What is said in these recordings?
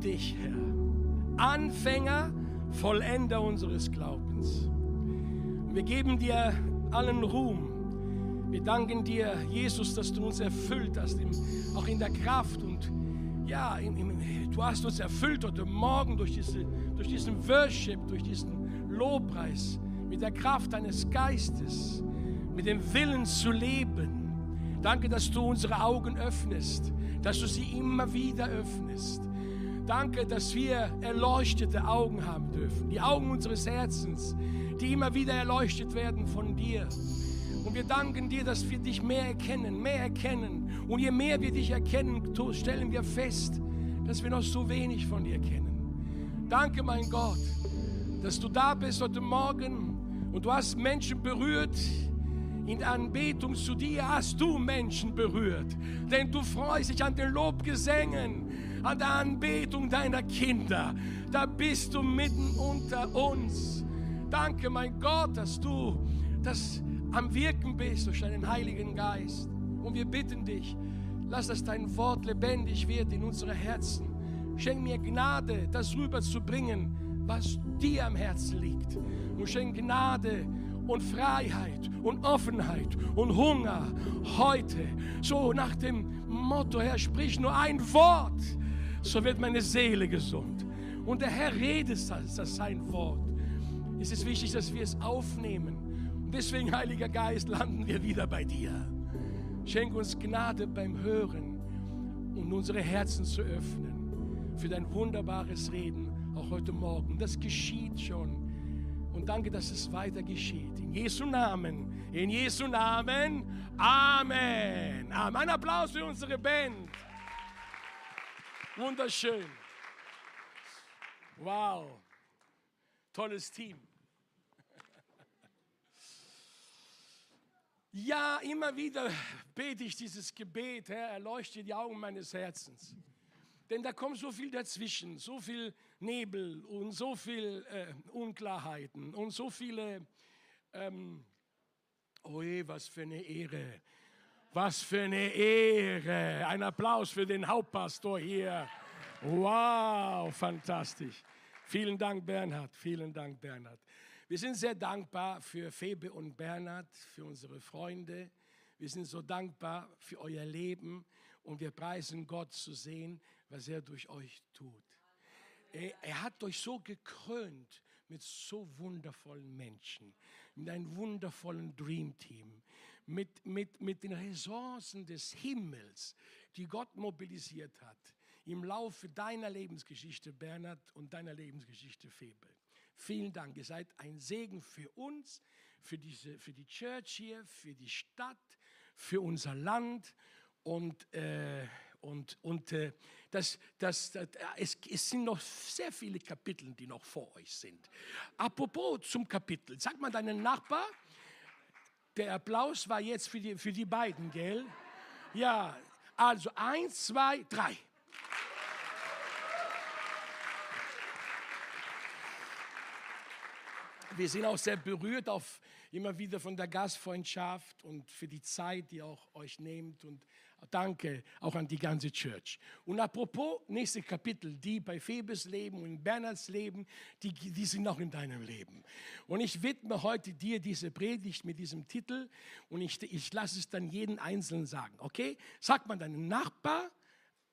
dich, Herr. Anfänger, Vollender unseres Glaubens. Wir geben dir allen Ruhm. Wir danken dir, Jesus, dass du uns erfüllt hast, auch in der Kraft und ja, du hast uns erfüllt heute Morgen durch, diese, durch diesen Worship, durch diesen Lobpreis, mit der Kraft deines Geistes, mit dem Willen zu leben. Danke, dass du unsere Augen öffnest, dass du sie immer wieder öffnest. Danke, dass wir erleuchtete Augen haben dürfen, die Augen unseres Herzens, die immer wieder erleuchtet werden von dir. Und wir danken dir, dass wir dich mehr erkennen, mehr erkennen. Und je mehr wir dich erkennen, stellen wir fest, dass wir noch so wenig von dir kennen. Danke, mein Gott, dass du da bist heute Morgen und du hast Menschen berührt. In Anbetung zu dir hast du Menschen berührt, denn du freust dich an den Lobgesängen, an der Anbetung deiner Kinder. Da bist du mitten unter uns. Danke, mein Gott, dass du das am Wirken bist durch deinen Heiligen Geist. Und wir bitten dich, lass, dass dein Wort lebendig wird in unsere Herzen. Schenk mir Gnade, das rüberzubringen, was dir am Herzen liegt. Und schenk Gnade und Freiheit und Offenheit und Hunger heute. So nach dem Motto, Herr, sprich nur ein Wort, so wird meine Seele gesund. Und der Herr redet das, das sein Wort. Es ist wichtig, dass wir es aufnehmen Deswegen, Heiliger Geist, landen wir wieder bei dir. Schenk uns Gnade beim Hören und unsere Herzen zu öffnen für dein wunderbares Reden, auch heute Morgen. Das geschieht schon. Und danke, dass es weiter geschieht. In Jesu Namen, in Jesu Namen, Amen. Amen. Ein Applaus für unsere Band. Wunderschön. Wow. Tolles Team. Ja, immer wieder bete ich dieses Gebet, Herr, erleuchte die Augen meines Herzens. Denn da kommt so viel dazwischen, so viel Nebel und so viel äh, Unklarheiten und so viele, ähm, oh je, was für eine Ehre, was für eine Ehre. Ein Applaus für den Hauptpastor hier. Wow, fantastisch. Vielen Dank, Bernhard. Vielen Dank, Bernhard. Wir sind sehr dankbar für Febe und Bernhard, für unsere Freunde. Wir sind so dankbar für euer Leben und wir preisen Gott zu sehen, was er durch euch tut. Er, er hat euch so gekrönt mit so wundervollen Menschen, mit einem wundervollen Dream Team, mit, mit, mit den Ressourcen des Himmels, die Gott mobilisiert hat im Laufe deiner Lebensgeschichte, Bernhard, und deiner Lebensgeschichte, Febe. Vielen Dank. Ihr seid ein Segen für uns, für, diese, für die Church hier, für die Stadt, für unser Land. Und, äh, und, und äh, das, das, das, es, es sind noch sehr viele Kapitel, die noch vor euch sind. Apropos zum Kapitel. Sag mal deinen Nachbar, der Applaus war jetzt für die, für die beiden, gell? Ja, also eins, zwei, drei. wir sind auch sehr berührt auf immer wieder von der Gastfreundschaft und für die Zeit, die auch euch nehmt und danke auch an die ganze Church. Und apropos nächste Kapitel, die bei Phoebes Leben und in Bernhards Leben, die, die sind auch in deinem Leben. Und ich widme heute dir diese Predigt mit diesem Titel und ich, ich lasse es dann jeden Einzelnen sagen, okay? Sag mal deinem Nachbar,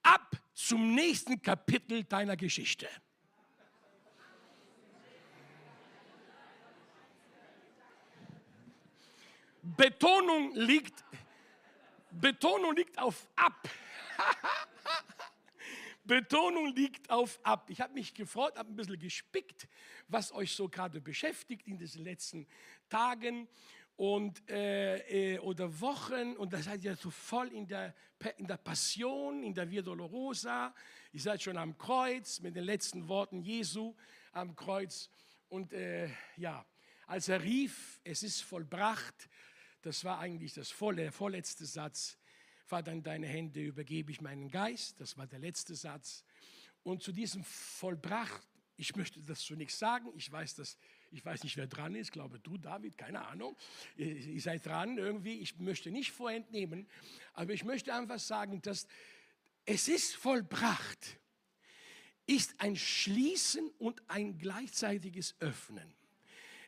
ab zum nächsten Kapitel deiner Geschichte. Betonung liegt, Betonung liegt auf ab. Betonung liegt auf ab. Ich habe mich gefreut, habe ein bisschen gespickt, was euch so gerade beschäftigt in diesen letzten Tagen und, äh, äh, oder Wochen. Und da seid ihr so voll in der, in der Passion, in der Via Dolorosa. Ihr seid schon am Kreuz mit den letzten Worten Jesu am Kreuz. Und äh, ja, als er rief, es ist vollbracht, das war eigentlich das volle, der vorletzte Satz. Vater, in deine Hände übergebe ich meinen Geist. Das war der letzte Satz. Und zu diesem Vollbracht, ich möchte das zunächst sagen, ich weiß, dass, ich weiß nicht, wer dran ist, ich glaube du, David, keine Ahnung. Ihr, ihr seid dran irgendwie, ich möchte nicht vorentnehmen, aber ich möchte einfach sagen, dass es ist vollbracht. ist ein Schließen und ein gleichzeitiges Öffnen.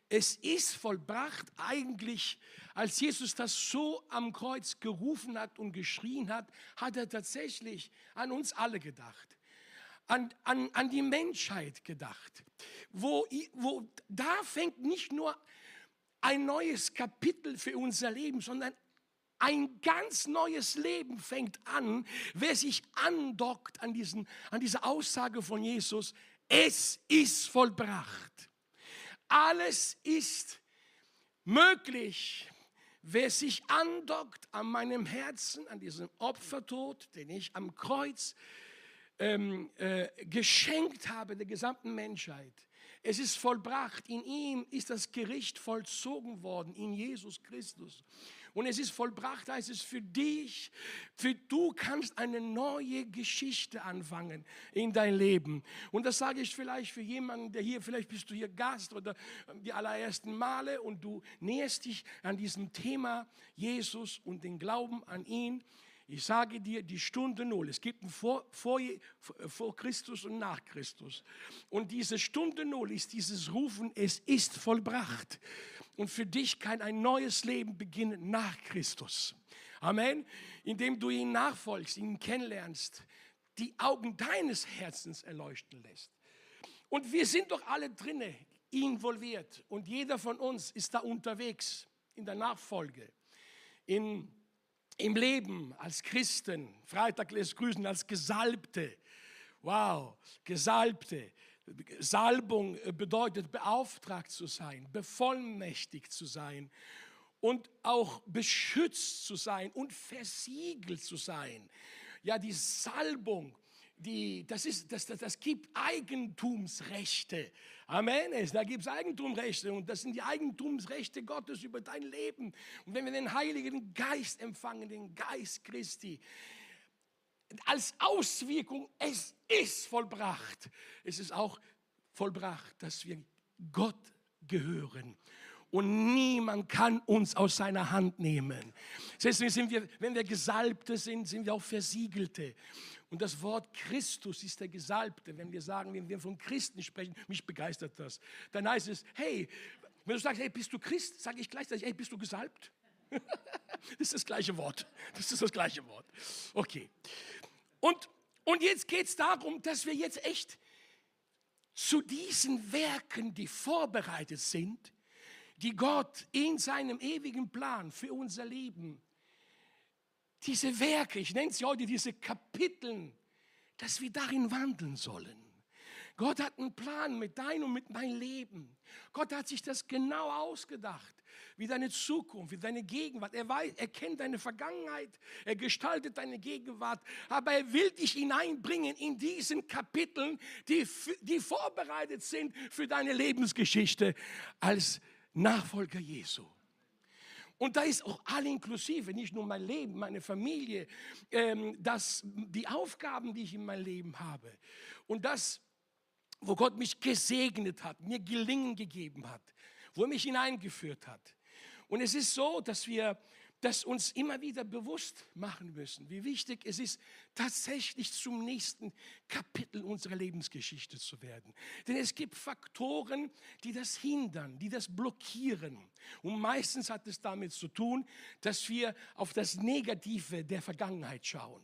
Es ist vollbracht eigentlich, als Jesus das so am Kreuz gerufen hat und geschrien hat, hat er tatsächlich an uns alle gedacht, an, an, an die Menschheit gedacht. Wo, wo, da fängt nicht nur ein neues Kapitel für unser Leben, sondern ein ganz neues Leben fängt an, wer sich andockt an, diesen, an diese Aussage von Jesus, es ist vollbracht. Alles ist möglich, wer sich andockt an meinem Herzen, an diesem Opfertod, den ich am Kreuz ähm, äh, geschenkt habe der gesamten Menschheit. Es ist vollbracht. In ihm ist das Gericht vollzogen worden, in Jesus Christus und es ist vollbracht, heißt es für dich, für du kannst eine neue Geschichte anfangen in dein Leben. Und das sage ich vielleicht für jemanden, der hier, vielleicht bist du hier Gast oder die allerersten Male und du näherst dich an diesem Thema Jesus und den Glauben an ihn. Ich sage dir, die Stunde Null. Es gibt ein vor, vor, vor Christus und nach Christus. Und diese Stunde Null ist dieses Rufen, es ist vollbracht. Und für dich kann ein neues Leben beginnen nach Christus. Amen. Indem du ihn nachfolgst, ihn kennenlernst, die Augen deines Herzens erleuchten lässt. Und wir sind doch alle drinne involviert. Und jeder von uns ist da unterwegs in der Nachfolge, in, im Leben als Christen. Freitag lässt grüßen als Gesalbte. Wow, Gesalbte. Salbung äh, bedeutet beauftragt zu sein, bevollmächtigt zu sein und auch beschützt zu sein und versiegelt zu sein. Ja, die Salbung, die, das, ist, das, das, das gibt Eigentumsrechte. Amen. Da gibt es Eigentumsrechte und das sind die Eigentumsrechte Gottes über dein Leben. Und wenn wir den Heiligen Geist empfangen, den Geist Christi, als Auswirkung, es ist vollbracht. Es ist auch vollbracht, dass wir Gott gehören. Und niemand kann uns aus seiner Hand nehmen. Deswegen sind wir, wenn wir Gesalbte sind, sind wir auch Versiegelte. Und das Wort Christus ist der Gesalbte. Wenn wir sagen, wenn wir von Christen sprechen, mich begeistert das. Dann heißt es, hey, wenn du sagst, hey, bist du Christ, sage ich gleichzeitig, hey, bist du gesalbt? das ist das gleiche Wort. Das ist das gleiche Wort. Okay. Und, und jetzt geht es darum, dass wir jetzt echt zu diesen Werken, die vorbereitet sind, die Gott in seinem ewigen Plan für unser Leben, diese Werke, ich nenne sie heute diese Kapiteln, dass wir darin wandeln sollen. Gott hat einen Plan mit deinem und mit meinem Leben. Gott hat sich das genau ausgedacht wie deine Zukunft, wie deine Gegenwart. Er, weiß, er kennt deine Vergangenheit, er gestaltet deine Gegenwart, aber er will dich hineinbringen in diesen Kapiteln, die, die vorbereitet sind für deine Lebensgeschichte als Nachfolger Jesu. Und da ist auch alle inklusive, nicht nur mein Leben, meine Familie, ähm, das, die Aufgaben, die ich in meinem Leben habe. Und das, wo Gott mich gesegnet hat, mir Gelingen gegeben hat, wo er mich hineingeführt hat. Und es ist so, dass wir das uns immer wieder bewusst machen müssen, wie wichtig es ist, tatsächlich zum nächsten Kapitel unserer Lebensgeschichte zu werden. Denn es gibt Faktoren, die das hindern, die das blockieren. Und meistens hat es damit zu tun, dass wir auf das Negative der Vergangenheit schauen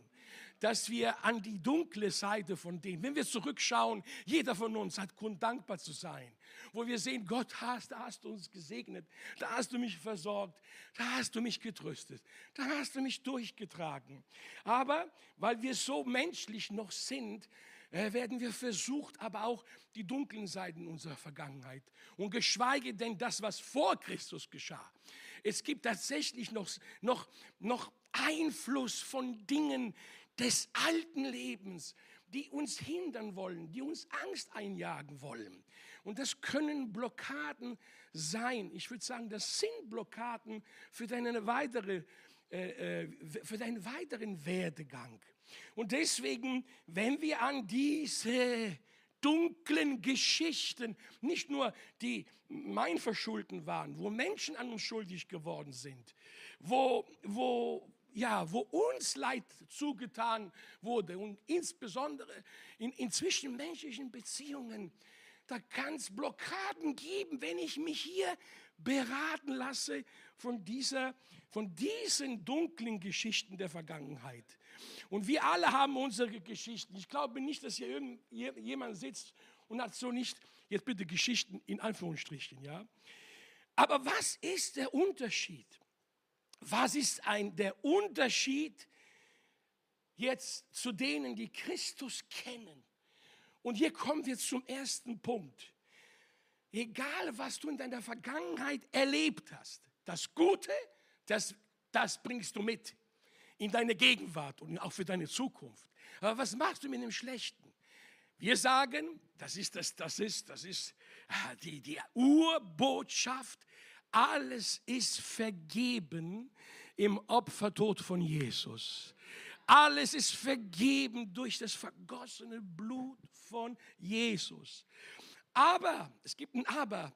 dass wir an die dunkle Seite von dem, wenn wir zurückschauen, jeder von uns hat Grund dankbar zu sein, wo wir sehen, Gott hast, da hast du uns gesegnet, da hast du mich versorgt, da hast du mich getröstet, da hast du mich durchgetragen. Aber weil wir so menschlich noch sind, äh, werden wir versucht, aber auch die dunklen Seiten unserer Vergangenheit und geschweige denn das, was vor Christus geschah. Es gibt tatsächlich noch, noch, noch Einfluss von Dingen, des alten Lebens, die uns hindern wollen, die uns Angst einjagen wollen. Und das können Blockaden sein. Ich würde sagen, das sind Blockaden für, deine weitere, äh, äh, für deinen weiteren Werdegang. Und deswegen, wenn wir an diese dunklen Geschichten, nicht nur die mein Verschulden waren, wo Menschen an uns schuldig geworden sind, wo, wo ja, wo uns Leid zugetan wurde und insbesondere in, in zwischenmenschlichen Beziehungen, da kann es Blockaden geben, wenn ich mich hier beraten lasse von, dieser, von diesen dunklen Geschichten der Vergangenheit. Und wir alle haben unsere Geschichten. Ich glaube nicht, dass hier jemand sitzt und hat so nicht, jetzt bitte Geschichten in Anführungsstrichen, ja. Aber was ist der Unterschied? Was ist ein, der Unterschied jetzt zu denen, die Christus kennen? Und hier kommen wir zum ersten Punkt. Egal, was du in deiner Vergangenheit erlebt hast, das Gute, das, das bringst du mit in deine Gegenwart und auch für deine Zukunft. Aber was machst du mit dem Schlechten? Wir sagen, das ist, das, das ist, das ist ah, die, die Urbotschaft, alles ist vergeben im Opfertod von Jesus. Alles ist vergeben durch das vergossene Blut von Jesus. Aber, es gibt ein Aber,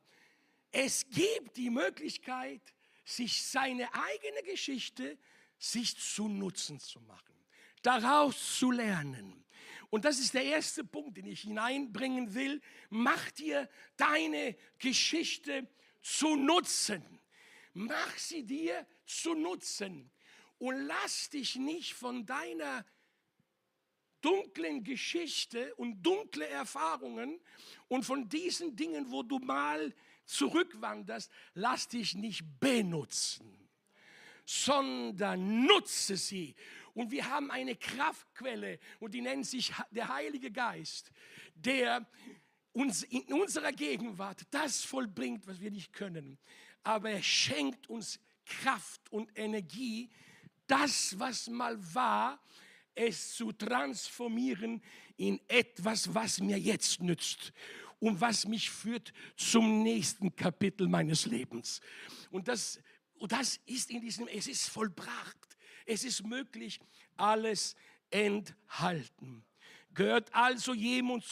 es gibt die Möglichkeit, sich seine eigene Geschichte sich zu Nutzen zu machen, daraus zu lernen. Und das ist der erste Punkt, den ich hineinbringen will. Mach dir deine Geschichte zu Nutzen. Mach sie dir zu Nutzen und lass dich nicht von deiner dunklen Geschichte und dunkle Erfahrungen und von diesen Dingen, wo du mal zurückwanderst, lass dich nicht benutzen, sondern nutze sie. Und wir haben eine Kraftquelle und die nennt sich der Heilige Geist, der uns in unserer Gegenwart das vollbringt, was wir nicht können. Aber er schenkt uns Kraft und Energie, das, was mal war, es zu transformieren in etwas, was mir jetzt nützt und was mich führt zum nächsten Kapitel meines Lebens. Und das, und das ist in diesem, es ist vollbracht, es ist möglich, alles enthalten. Gehört also jemand,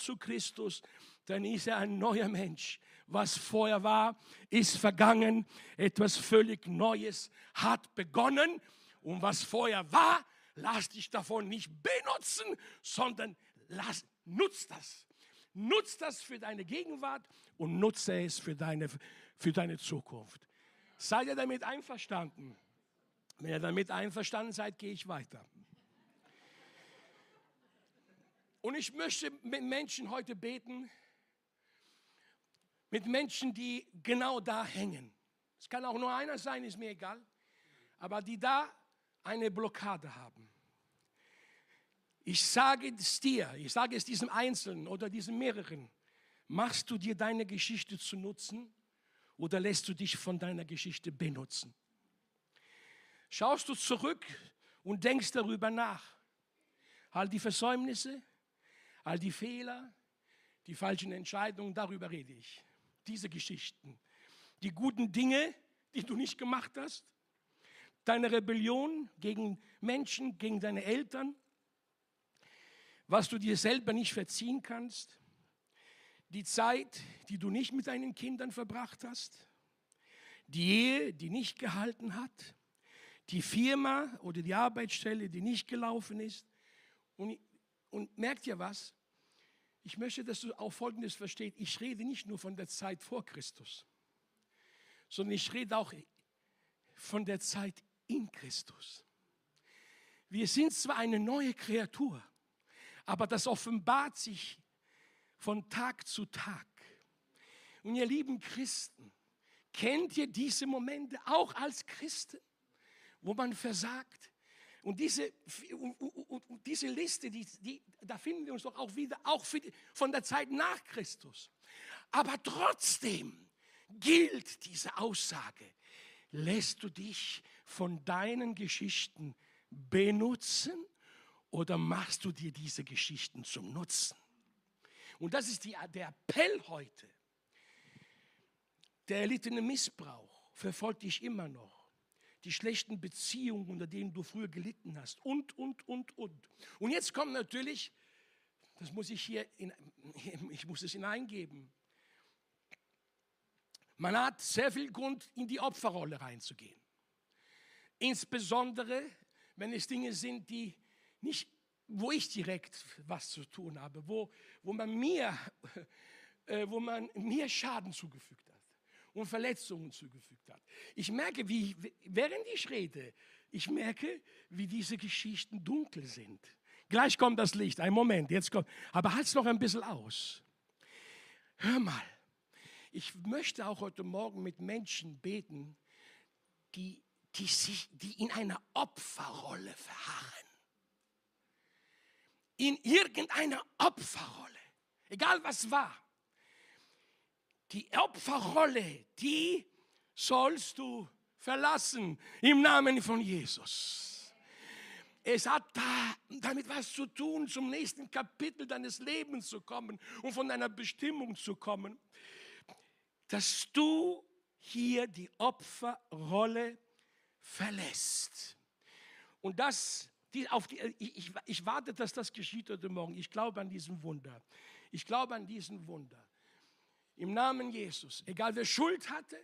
zu Christus, dann ist er ein neuer Mensch. Was vorher war, ist vergangen. Etwas völlig Neues hat begonnen. Und was vorher war, lass dich davon nicht benutzen, sondern lass, nutz das. Nutz das für deine Gegenwart und nutze es für deine, für deine Zukunft. Seid ihr damit einverstanden? Wenn ihr damit einverstanden seid, gehe ich weiter. Und ich möchte mit Menschen heute beten, mit Menschen, die genau da hängen. Es kann auch nur einer sein, ist mir egal. Aber die da eine Blockade haben. Ich sage es dir, ich sage es diesem Einzelnen oder diesem mehreren, machst du dir deine Geschichte zu nutzen oder lässt du dich von deiner Geschichte benutzen? Schaust du zurück und denkst darüber nach. All die Versäumnisse, all die Fehler, die falschen Entscheidungen, darüber rede ich. Diese Geschichten. Die guten Dinge, die du nicht gemacht hast, deine Rebellion gegen Menschen, gegen deine Eltern, was du dir selber nicht verziehen kannst, die Zeit, die du nicht mit deinen Kindern verbracht hast, die Ehe, die nicht gehalten hat, die Firma oder die Arbeitsstelle, die nicht gelaufen ist. Und, und merkt ihr was? Ich möchte, dass du auch Folgendes verstehst. Ich rede nicht nur von der Zeit vor Christus, sondern ich rede auch von der Zeit in Christus. Wir sind zwar eine neue Kreatur, aber das offenbart sich von Tag zu Tag. Und ihr lieben Christen, kennt ihr diese Momente auch als Christen, wo man versagt? Und diese, und diese Liste, die, die, da finden wir uns doch auch wieder, auch die, von der Zeit nach Christus. Aber trotzdem gilt diese Aussage, lässt du dich von deinen Geschichten benutzen oder machst du dir diese Geschichten zum Nutzen? Und das ist die, der Appell heute. Der erlittene Missbrauch verfolgt dich immer noch. Die schlechten Beziehungen, unter denen du früher gelitten hast. Und, und, und, und. Und jetzt kommt natürlich, das muss ich hier, in, ich muss es hineingeben. Man hat sehr viel Grund, in die Opferrolle reinzugehen. insbesondere wenn es Dinge sind, die nicht, wo ich direkt was zu tun habe, wo, wo man mir, äh, wo man mir Schaden zugefügt und Verletzungen zugefügt hat. Ich merke, wie während ich rede, ich merke, wie diese Geschichten dunkel sind. Gleich kommt das Licht. Ein Moment, jetzt kommt. Aber halt es noch ein bisschen aus. Hör mal. Ich möchte auch heute Morgen mit Menschen beten, die, die, sich, die in einer Opferrolle verharren. In irgendeiner Opferrolle. Egal was war. Die Opferrolle, die sollst du verlassen im Namen von Jesus. Es hat da damit was zu tun, zum nächsten Kapitel deines Lebens zu kommen und von deiner Bestimmung zu kommen, dass du hier die Opferrolle verlässt. Und das, die, auf die, ich, ich warte, dass das geschieht heute Morgen. Ich glaube an diesen Wunder. Ich glaube an diesen Wunder. Im Namen Jesus. Egal wer Schuld hatte,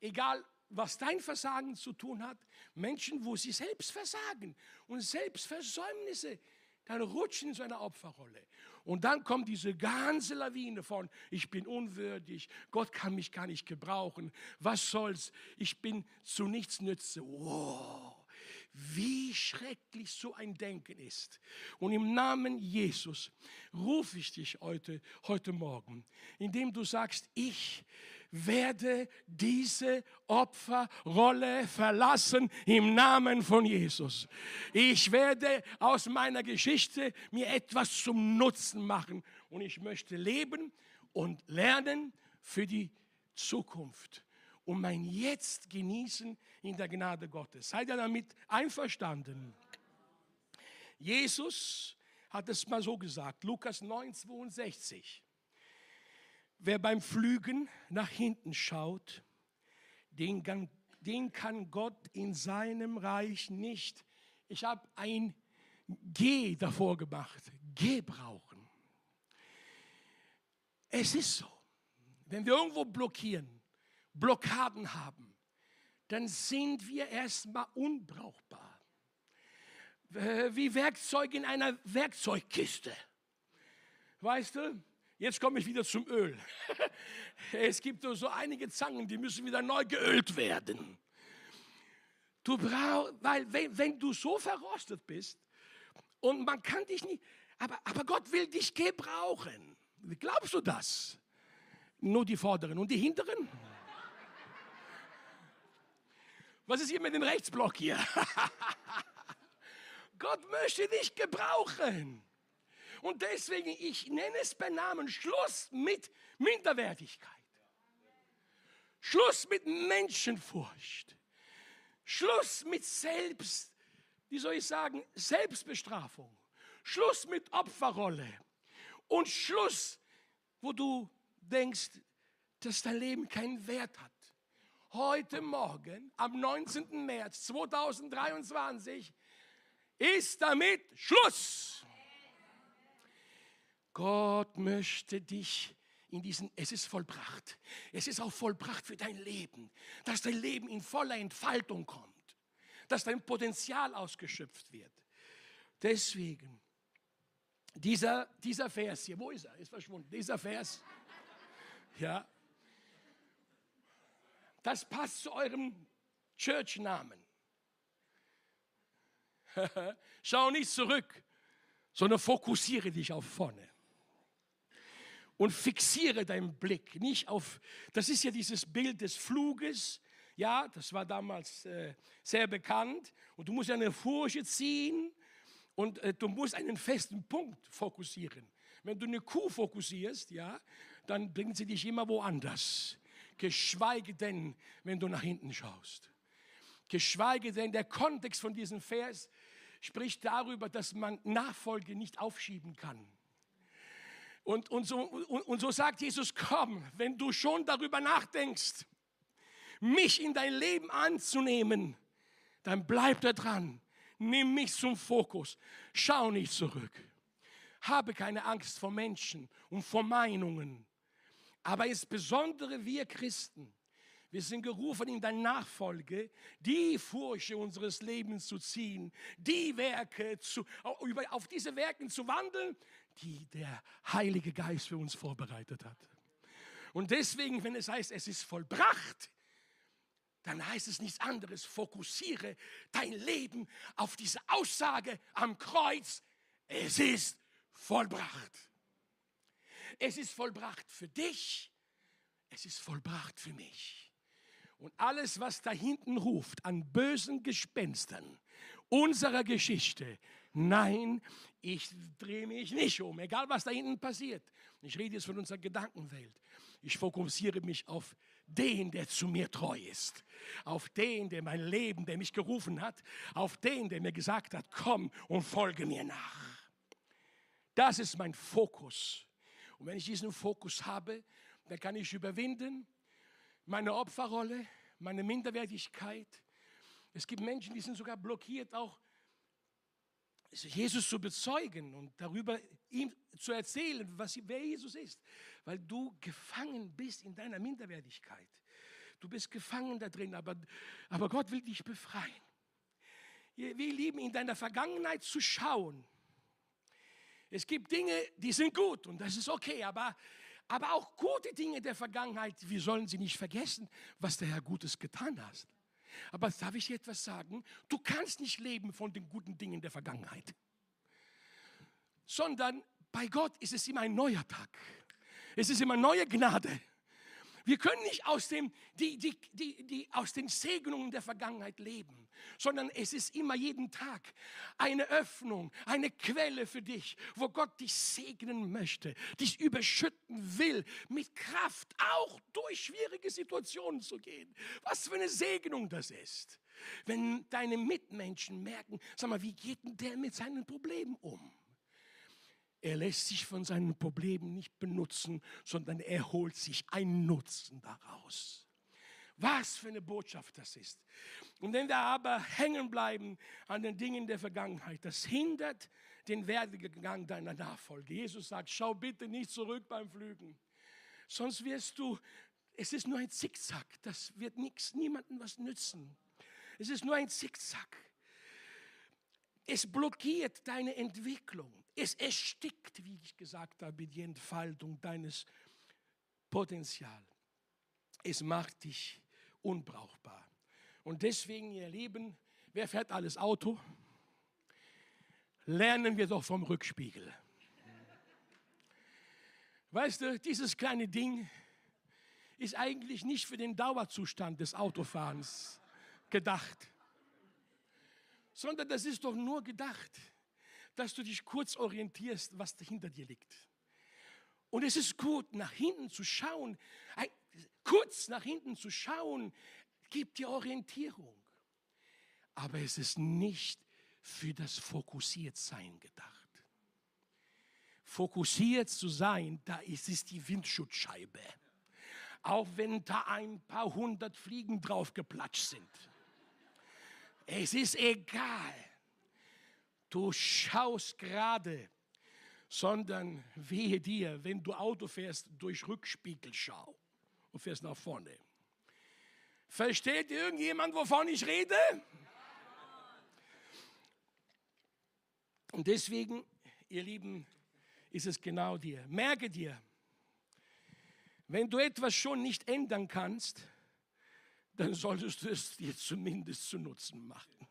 egal was dein Versagen zu tun hat, Menschen, wo sie selbst versagen und selbst Versäumnisse, dann rutschen in so eine Opferrolle. Und dann kommt diese ganze Lawine von, ich bin unwürdig, Gott kann mich gar nicht gebrauchen, was soll's, ich bin zu nichts nütze. Wow wie schrecklich so ein Denken ist. Und im Namen Jesus rufe ich dich heute, heute Morgen, indem du sagst, ich werde diese Opferrolle verlassen im Namen von Jesus. Ich werde aus meiner Geschichte mir etwas zum Nutzen machen und ich möchte leben und lernen für die Zukunft und mein Jetzt genießen in der Gnade Gottes. Seid ihr damit einverstanden? Jesus hat es mal so gesagt, Lukas 9, 62. Wer beim Flügen nach hinten schaut, den kann, den kann Gott in seinem Reich nicht. Ich habe ein G davor gemacht, gebrauchen. Es ist so, wenn wir irgendwo blockieren, Blockaden haben, dann sind wir erstmal unbrauchbar. Wie Werkzeug in einer Werkzeugkiste. Weißt du? Jetzt komme ich wieder zum Öl. Es gibt so einige Zangen, die müssen wieder neu geölt werden. Du brauchst, weil wenn, wenn, du so verrostet bist und man kann dich nicht, aber, aber Gott will dich gebrauchen. Glaubst du das? Nur die vorderen und die hinteren? Was ist hier mit dem Rechtsblock hier? Gott möchte dich gebrauchen. Und deswegen, ich nenne es bei Namen, Schluss mit Minderwertigkeit. Schluss mit Menschenfurcht. Schluss mit Selbst, wie soll ich sagen, Selbstbestrafung. Schluss mit Opferrolle. Und Schluss, wo du denkst, dass dein Leben keinen Wert hat heute Morgen, am 19. März 2023, ist damit Schluss. Gott möchte dich in diesen, es ist vollbracht. Es ist auch vollbracht für dein Leben, dass dein Leben in voller Entfaltung kommt, dass dein Potenzial ausgeschöpft wird. Deswegen, dieser, dieser Vers hier, wo ist er? Ist verschwunden. Dieser Vers, ja, das passt zu eurem Church-Namen. Schau nicht zurück, sondern fokussiere dich auf vorne. Und fixiere deinen Blick nicht auf, das ist ja dieses Bild des Fluges, ja, das war damals äh, sehr bekannt. Und du musst eine Furche ziehen und äh, du musst einen festen Punkt fokussieren. Wenn du eine Kuh fokussierst, ja, dann bringt sie dich immer woanders geschweige denn, wenn du nach hinten schaust. Geschweige denn, der Kontext von diesem Vers spricht darüber, dass man Nachfolge nicht aufschieben kann. Und, und, so, und, und so sagt Jesus, komm, wenn du schon darüber nachdenkst, mich in dein Leben anzunehmen, dann bleib da dran. Nimm mich zum Fokus. Schau nicht zurück. Habe keine Angst vor Menschen und vor Meinungen. Aber insbesondere wir Christen, Wir sind gerufen, in deine Nachfolge die Furche unseres Lebens zu ziehen, die Werke zu, auf diese Werke zu wandeln, die der Heilige Geist für uns vorbereitet hat. Und deswegen, wenn es heißt, es ist vollbracht, dann heißt es nichts anderes. Fokussiere dein Leben auf diese Aussage am Kreuz. Es ist vollbracht. Es ist vollbracht für dich. Es ist vollbracht für mich. Und alles, was da hinten ruft an bösen Gespenstern unserer Geschichte, nein, ich drehe mich nicht um, egal was da hinten passiert. Ich rede jetzt von unserer Gedankenwelt. Ich fokussiere mich auf den, der zu mir treu ist, auf den, der mein Leben, der mich gerufen hat, auf den, der mir gesagt hat, komm und folge mir nach. Das ist mein Fokus. Und wenn ich diesen Fokus habe, dann kann ich überwinden meine Opferrolle, meine Minderwertigkeit. Es gibt Menschen, die sind sogar blockiert, auch Jesus zu bezeugen und darüber ihm zu erzählen, was, wer Jesus ist, weil du gefangen bist in deiner Minderwertigkeit. Du bist gefangen da drin, aber, aber Gott will dich befreien. Wir lieben in deiner Vergangenheit zu schauen. Es gibt Dinge, die sind gut und das ist okay, aber, aber auch gute Dinge der Vergangenheit, wir sollen sie nicht vergessen, was der Herr Gutes getan hat. Aber darf ich dir etwas sagen? Du kannst nicht leben von den guten Dingen der Vergangenheit, sondern bei Gott ist es immer ein neuer Tag. Es ist immer neue Gnade. Wir können nicht aus, dem, die, die, die, die, aus den Segnungen der Vergangenheit leben, sondern es ist immer jeden Tag eine Öffnung, eine Quelle für dich, wo Gott dich segnen möchte, dich überschütten will, mit Kraft auch durch schwierige Situationen zu gehen. Was für eine Segnung das ist. Wenn deine Mitmenschen merken, sag mal, wie geht denn der mit seinen Problemen um? Er lässt sich von seinen Problemen nicht benutzen, sondern er holt sich einen Nutzen daraus. Was für eine Botschaft das ist. Und wenn wir aber hängen bleiben an den Dingen der Vergangenheit, das hindert den Werdegang deiner Nachfolge. Jesus sagt, schau bitte nicht zurück beim Flügen, sonst wirst du, es ist nur ein Zickzack, das wird nichts, niemandem was nützen. Es ist nur ein Zickzack. Es blockiert deine Entwicklung. Es erstickt, wie ich gesagt habe, die Entfaltung deines Potenzials. Es macht dich unbrauchbar. Und deswegen, ihr Lieben, wer fährt alles Auto? Lernen wir doch vom Rückspiegel. Weißt du, dieses kleine Ding ist eigentlich nicht für den Dauerzustand des Autofahrens gedacht sondern das ist doch nur gedacht, dass du dich kurz orientierst, was hinter dir liegt. Und es ist gut, nach hinten zu schauen, kurz nach hinten zu schauen, gibt dir Orientierung. Aber es ist nicht für das Fokussiertsein gedacht. Fokussiert zu sein, da ist es die Windschutzscheibe. Auch wenn da ein paar hundert Fliegen drauf geplatscht sind. Es ist egal. Du schaust gerade, sondern wehe dir, wenn du Auto fährst, durch Rückspiegelschau und fährst nach vorne. Versteht irgendjemand, wovon ich rede? Und deswegen, ihr Lieben, ist es genau dir. Merke dir, wenn du etwas schon nicht ändern kannst, dann solltest du es dir zumindest zu Nutzen machen.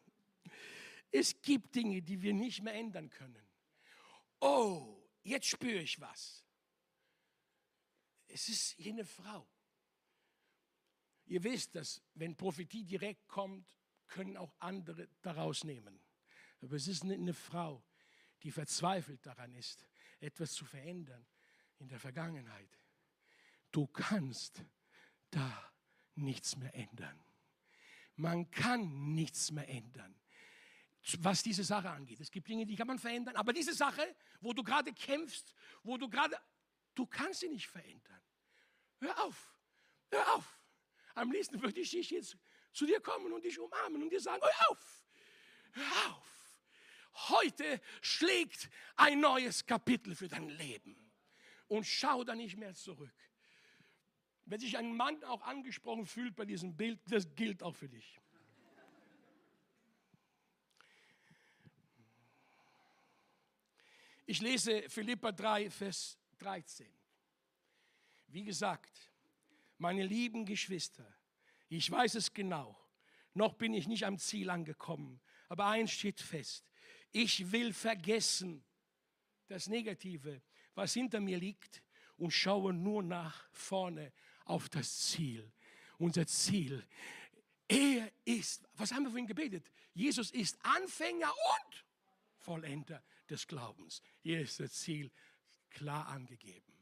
Es gibt Dinge, die wir nicht mehr ändern können. Oh, jetzt spüre ich was. Es ist jene Frau. Ihr wisst, dass wenn Prophetie direkt kommt, können auch andere daraus nehmen. Aber es ist eine Frau, die verzweifelt daran ist, etwas zu verändern in der Vergangenheit. Du kannst da nichts mehr ändern. Man kann nichts mehr ändern, was diese Sache angeht. Es gibt Dinge, die kann man verändern, aber diese Sache, wo du gerade kämpfst, wo du gerade, du kannst sie nicht verändern. Hör auf, hör auf. Am liebsten würde ich jetzt zu dir kommen und dich umarmen und dir sagen, hör auf, hör auf. Heute schlägt ein neues Kapitel für dein Leben und schau da nicht mehr zurück. Wenn sich ein Mann auch angesprochen fühlt bei diesem Bild, das gilt auch für dich. Ich lese Philippa 3, Vers 13. Wie gesagt, meine lieben Geschwister, ich weiß es genau, noch bin ich nicht am Ziel angekommen, aber eins steht fest, ich will vergessen das Negative, was hinter mir liegt und schaue nur nach vorne auf das Ziel. Unser Ziel. Er ist, was haben wir vorhin gebetet? Jesus ist Anfänger und Vollender des Glaubens. Hier ist das Ziel klar angegeben.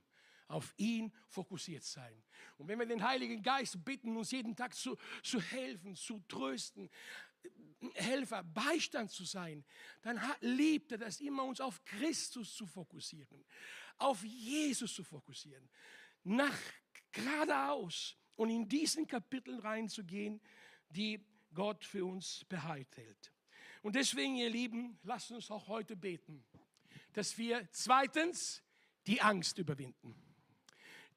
Auf ihn fokussiert sein. Und wenn wir den Heiligen Geist bitten, uns jeden Tag zu, zu helfen, zu trösten, Helfer, Beistand zu sein, dann liebt er das immer, uns auf Christus zu fokussieren, auf Jesus zu fokussieren, nach geradeaus und in diesen Kapiteln reinzugehen, die Gott für uns bereithält. Und deswegen, ihr Lieben, lasst uns auch heute beten, dass wir zweitens die Angst überwinden.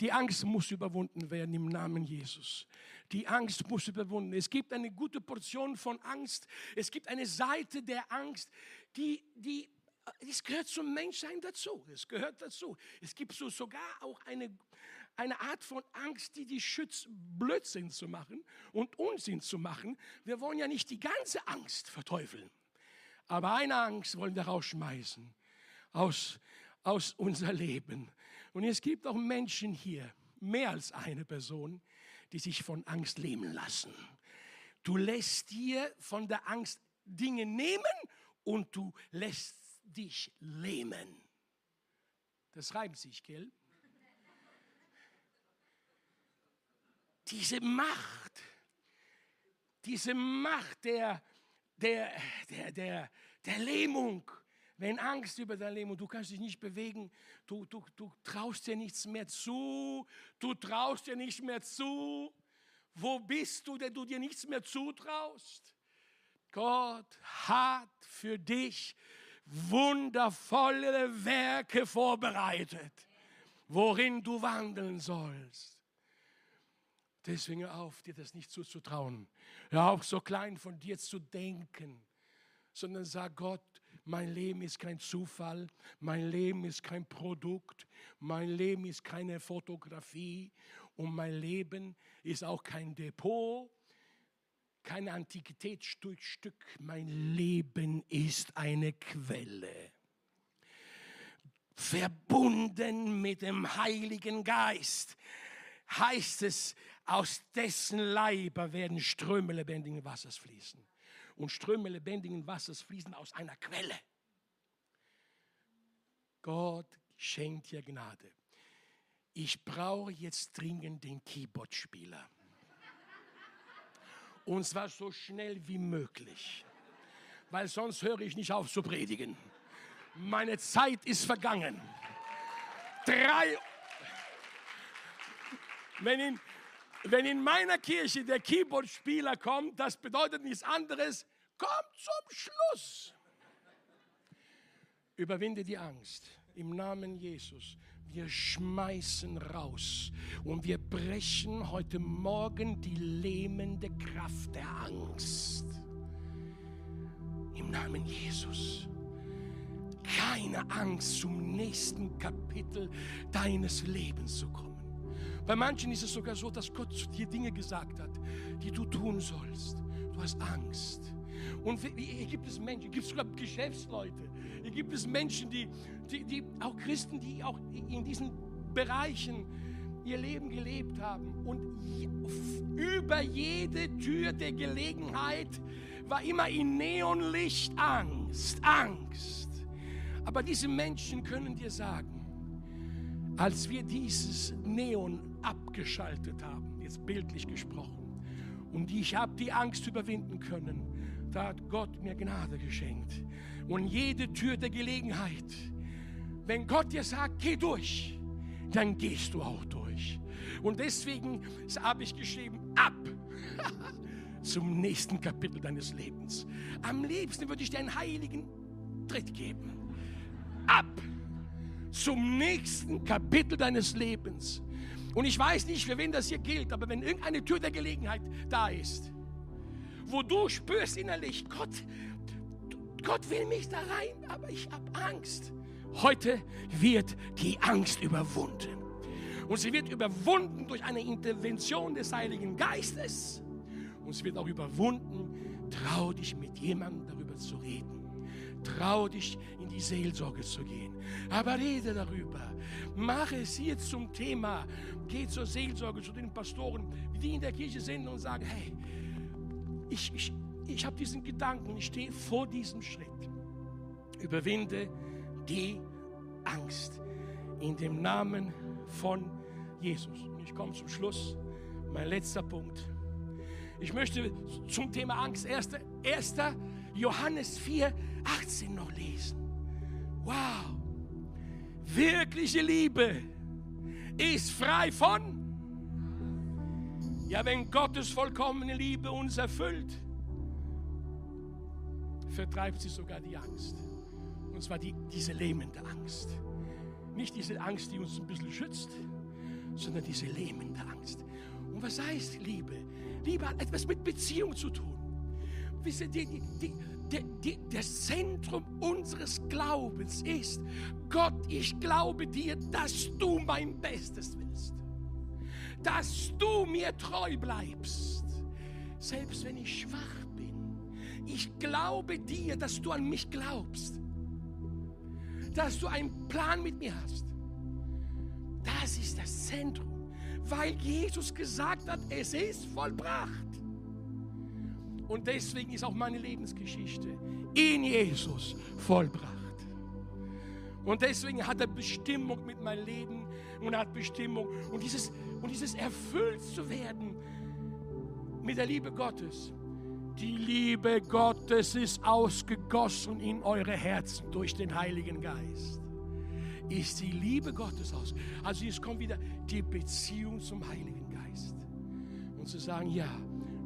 Die Angst muss überwunden werden im Namen Jesus. Die Angst muss überwunden. Es gibt eine gute Portion von Angst. Es gibt eine Seite der Angst, die, die es gehört zum Menschsein dazu. Es gehört dazu. Es gibt so sogar auch eine, eine Art von Angst, die die schützt, Blödsinn zu machen und Unsinn zu machen. Wir wollen ja nicht die ganze Angst verteufeln. Aber eine Angst wollen wir rausschmeißen aus, aus unser Leben. Und es gibt auch Menschen hier, mehr als eine Person, die sich von Angst lähmen lassen. Du lässt dir von der Angst Dinge nehmen und du lässt dich lähmen. Das reimt sich, gell? Diese Macht, diese Macht der, der, der, der, der Lähmung, wenn Angst über dein Leben und du kannst dich nicht bewegen, du, du, du traust dir nichts mehr zu, du traust dir nicht mehr zu. Wo bist du, denn du dir nichts mehr zutraust? Gott hat für dich wundervolle Werke vorbereitet, worin du wandeln sollst. Deswegen auf, dir das nicht zuzutrauen. Hör auf, so klein von dir zu denken, sondern sag Gott, mein Leben ist kein Zufall, mein Leben ist kein Produkt, mein Leben ist keine Fotografie und mein Leben ist auch kein Depot, kein Antiquitätsstück. Mein Leben ist eine Quelle. Verbunden mit dem Heiligen Geist heißt es, aus dessen Leiber werden Ströme lebendigen Wassers fließen. Und Ströme lebendigen Wassers fließen aus einer Quelle. Gott schenkt dir Gnade. Ich brauche jetzt dringend den Keyboard-Spieler. Und zwar so schnell wie möglich. Weil sonst höre ich nicht auf zu predigen. Meine Zeit ist vergangen. Drei. Wenn in, wenn in meiner Kirche der Keyboard-Spieler kommt, das bedeutet nichts anderes, kommt zum Schluss. Überwinde die Angst im Namen Jesus wir schmeißen raus und wir brechen heute Morgen die lähmende Kraft der Angst. Im Namen Jesus. Keine Angst, zum nächsten Kapitel deines Lebens zu kommen. Bei manchen ist es sogar so, dass Gott zu dir Dinge gesagt hat, die du tun sollst. Du hast Angst. Und hier gibt es Menschen, hier gibt es sogar Geschäftsleute, hier gibt es Menschen, die, die, die, auch Christen, die auch in diesen Bereichen ihr Leben gelebt haben. Und über jede Tür der Gelegenheit war immer in Neonlicht Angst, Angst. Aber diese Menschen können dir sagen, als wir dieses Neon abgeschaltet haben, jetzt bildlich gesprochen, und ich habe die Angst überwinden können, da hat Gott mir Gnade geschenkt. Und jede Tür der Gelegenheit, wenn Gott dir sagt, geh durch, dann gehst du auch durch. Und deswegen habe ich geschrieben, ab zum nächsten Kapitel deines Lebens. Am liebsten würde ich dir einen heiligen Tritt geben. Ab zum nächsten Kapitel deines Lebens. Und ich weiß nicht, für wen das hier gilt, aber wenn irgendeine Tür der Gelegenheit da ist, wo du spürst innerlich, Gott, Gott will mich da rein, aber ich habe Angst. Heute wird die Angst überwunden. Und sie wird überwunden durch eine Intervention des Heiligen Geistes. Und sie wird auch überwunden. Trau dich mit jemandem darüber zu reden. Trau dich in die Seelsorge zu gehen. Aber rede darüber. Mache es hier zum Thema. Geh zur Seelsorge, zu den Pastoren, die in der Kirche sind und sagen, hey, ich, ich, ich habe diesen Gedanken, ich stehe vor diesem Schritt. Überwinde die Angst in dem Namen von Jesus. Und ich komme zum Schluss. Mein letzter Punkt. Ich möchte zum Thema Angst 1. 1. Johannes 4, 18 noch lesen. Wow. Wirkliche Liebe ist frei von. Ja, wenn Gottes vollkommene Liebe uns erfüllt, vertreibt sie sogar die Angst. Und zwar die, diese lähmende Angst. Nicht diese Angst, die uns ein bisschen schützt, sondern diese lähmende Angst. Und was heißt Liebe? Liebe hat etwas mit Beziehung zu tun. Wisst ihr, die, die, die, das Zentrum unseres Glaubens ist, Gott, ich glaube dir, dass du mein Bestes willst. Dass du mir treu bleibst. Selbst wenn ich schwach bin. Ich glaube dir, dass du an mich glaubst. Dass du einen Plan mit mir hast. Das ist das Zentrum, weil Jesus gesagt hat, es ist vollbracht. Und deswegen ist auch meine Lebensgeschichte in Jesus vollbracht. Und deswegen hat er Bestimmung mit meinem Leben und hat Bestimmung. Und dieses, und dieses erfüllt zu werden mit der Liebe Gottes. Die Liebe Gottes ist ausgegossen in eure Herzen durch den Heiligen Geist ist die Liebe Gottes aus. Also jetzt kommt wieder die Beziehung zum Heiligen Geist. Und zu sagen, ja,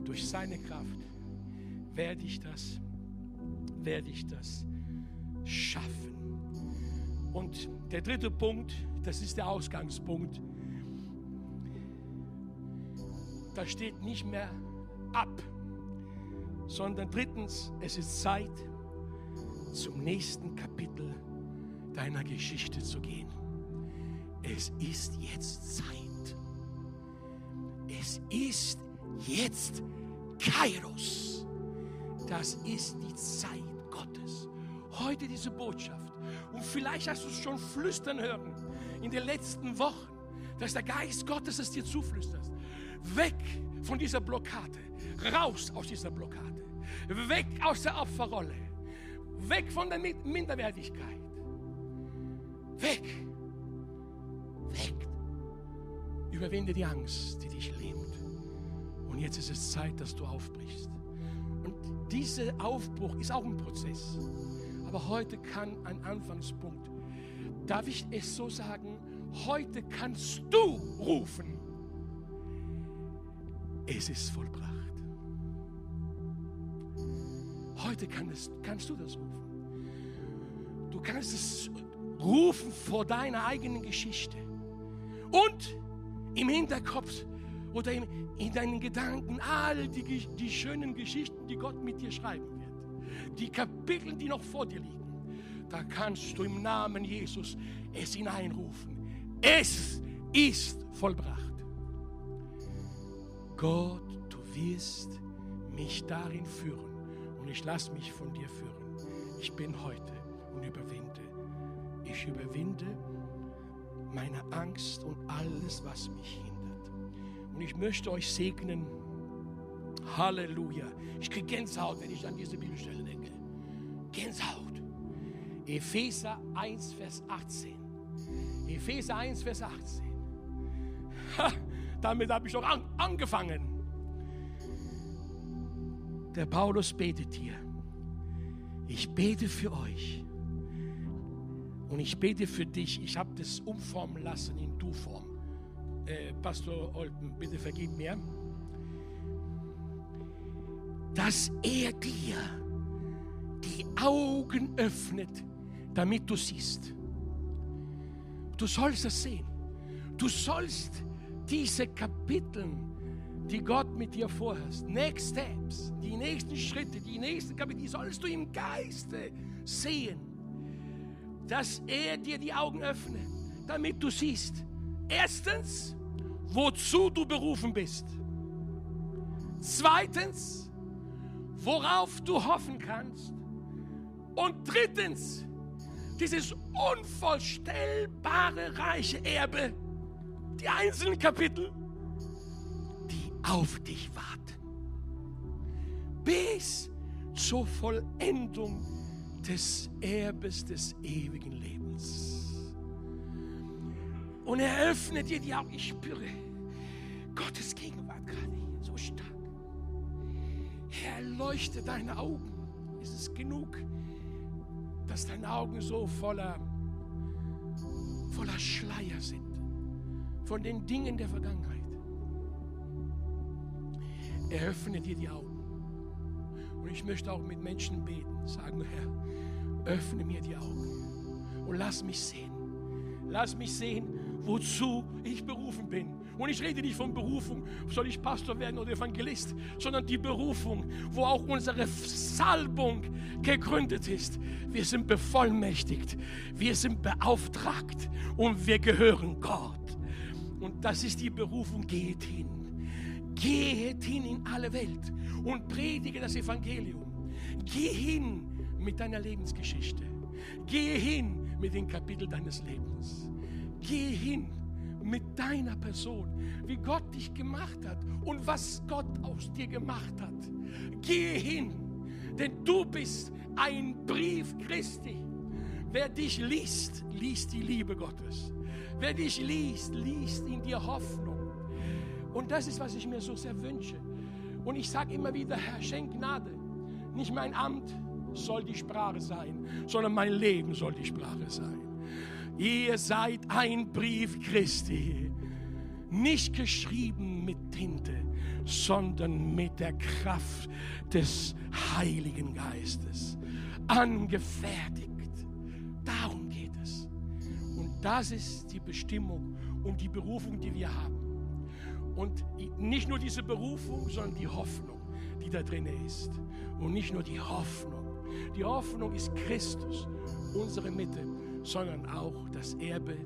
durch seine Kraft werde ich das, werde ich das schaffen. Und der dritte Punkt, das ist der Ausgangspunkt. Da steht nicht mehr ab, sondern drittens, es ist Zeit zum nächsten Kapitel deiner Geschichte zu gehen. Es ist jetzt Zeit. Es ist jetzt Kairos. Das ist die Zeit Gottes. Heute diese Botschaft. Und vielleicht hast du es schon flüstern hören in den letzten Wochen, dass der Geist Gottes es dir zuflüstert. Weg von dieser Blockade. Raus aus dieser Blockade. Weg aus der Opferrolle. Weg von der Minderwertigkeit. Weg. Weg. Überwinde die Angst, die dich lähmt. Und jetzt ist es Zeit, dass du aufbrichst. Dieser Aufbruch ist auch ein Prozess. Aber heute kann ein Anfangspunkt. Darf ich es so sagen? Heute kannst du rufen. Es ist vollbracht. Heute kann kannst du das rufen. Du kannst es rufen vor deiner eigenen Geschichte. Und im Hinterkopf oder in, in deinen Gedanken all die, die schönen Geschichten, die Gott mit dir schreiben wird. Die Kapitel, die noch vor dir liegen. Da kannst du im Namen Jesus es hineinrufen. Es ist vollbracht. Gott, du wirst mich darin führen und ich lasse mich von dir führen. Ich bin heute und überwinde ich überwinde meine Angst und alles, was mich. Und ich möchte euch segnen. Halleluja. Ich kriege Gänsehaut, wenn ich an diese Bibelstelle denke. Gänsehaut. Epheser 1, Vers 18. Epheser 1, Vers 18. Ha, damit habe ich doch an, angefangen. Der Paulus betet hier. Ich bete für euch und ich bete für dich. Ich habe das umformen lassen in Du-Form. Äh, Pastor Olpen, bitte vergib mir. Dass er dir die Augen öffnet, damit du siehst. Du sollst es sehen. Du sollst diese Kapitel, die Gott mit dir vorhast, Next Steps, die nächsten Schritte, die nächsten Kapitel, die sollst du im Geiste sehen, dass er dir die Augen öffnet, damit du siehst, erstens, wozu du berufen bist. Zweitens, worauf du hoffen kannst. Und drittens, dieses unvorstellbare reiche Erbe, die einzelnen Kapitel, die auf dich warten. Bis zur Vollendung des Erbes des ewigen Lebens. Und er öffnet dir die Augen. Ich spüre Gottes Gegenwart gerade hier so stark. Er leuchtet deine Augen. Ist es genug, dass deine Augen so voller, voller Schleier sind von den Dingen der Vergangenheit? Er öffnet dir die Augen. Und ich möchte auch mit Menschen beten, sagen, Herr, öffne mir die Augen und lass mich sehen. Lass mich sehen, wozu ich berufen bin. Und ich rede nicht von Berufung, soll ich Pastor werden oder Evangelist, sondern die Berufung, wo auch unsere Salbung gegründet ist. Wir sind bevollmächtigt, wir sind beauftragt und wir gehören Gott. Und das ist die Berufung, geht hin. Geht hin in alle Welt und predige das Evangelium. Geh hin mit deiner Lebensgeschichte. Geh hin mit den Kapiteln deines Lebens. Geh hin mit deiner Person, wie Gott dich gemacht hat und was Gott aus dir gemacht hat. Geh hin, denn du bist ein Brief Christi. Wer dich liest, liest die Liebe Gottes. Wer dich liest, liest in dir Hoffnung. Und das ist, was ich mir so sehr wünsche. Und ich sage immer wieder, Herr, schenk Gnade. Nicht mein Amt soll die Sprache sein, sondern mein Leben soll die Sprache sein. Ihr seid ein Brief Christi, nicht geschrieben mit Tinte, sondern mit der Kraft des Heiligen Geistes, angefertigt. Darum geht es. Und das ist die Bestimmung und die Berufung, die wir haben. Und nicht nur diese Berufung, sondern die Hoffnung, die da drin ist. Und nicht nur die Hoffnung. Die Hoffnung ist Christus, unsere Mitte sondern auch das Erbe,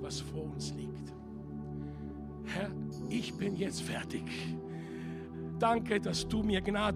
was vor uns liegt. Herr, ich bin jetzt fertig. Danke, dass du mir Gnade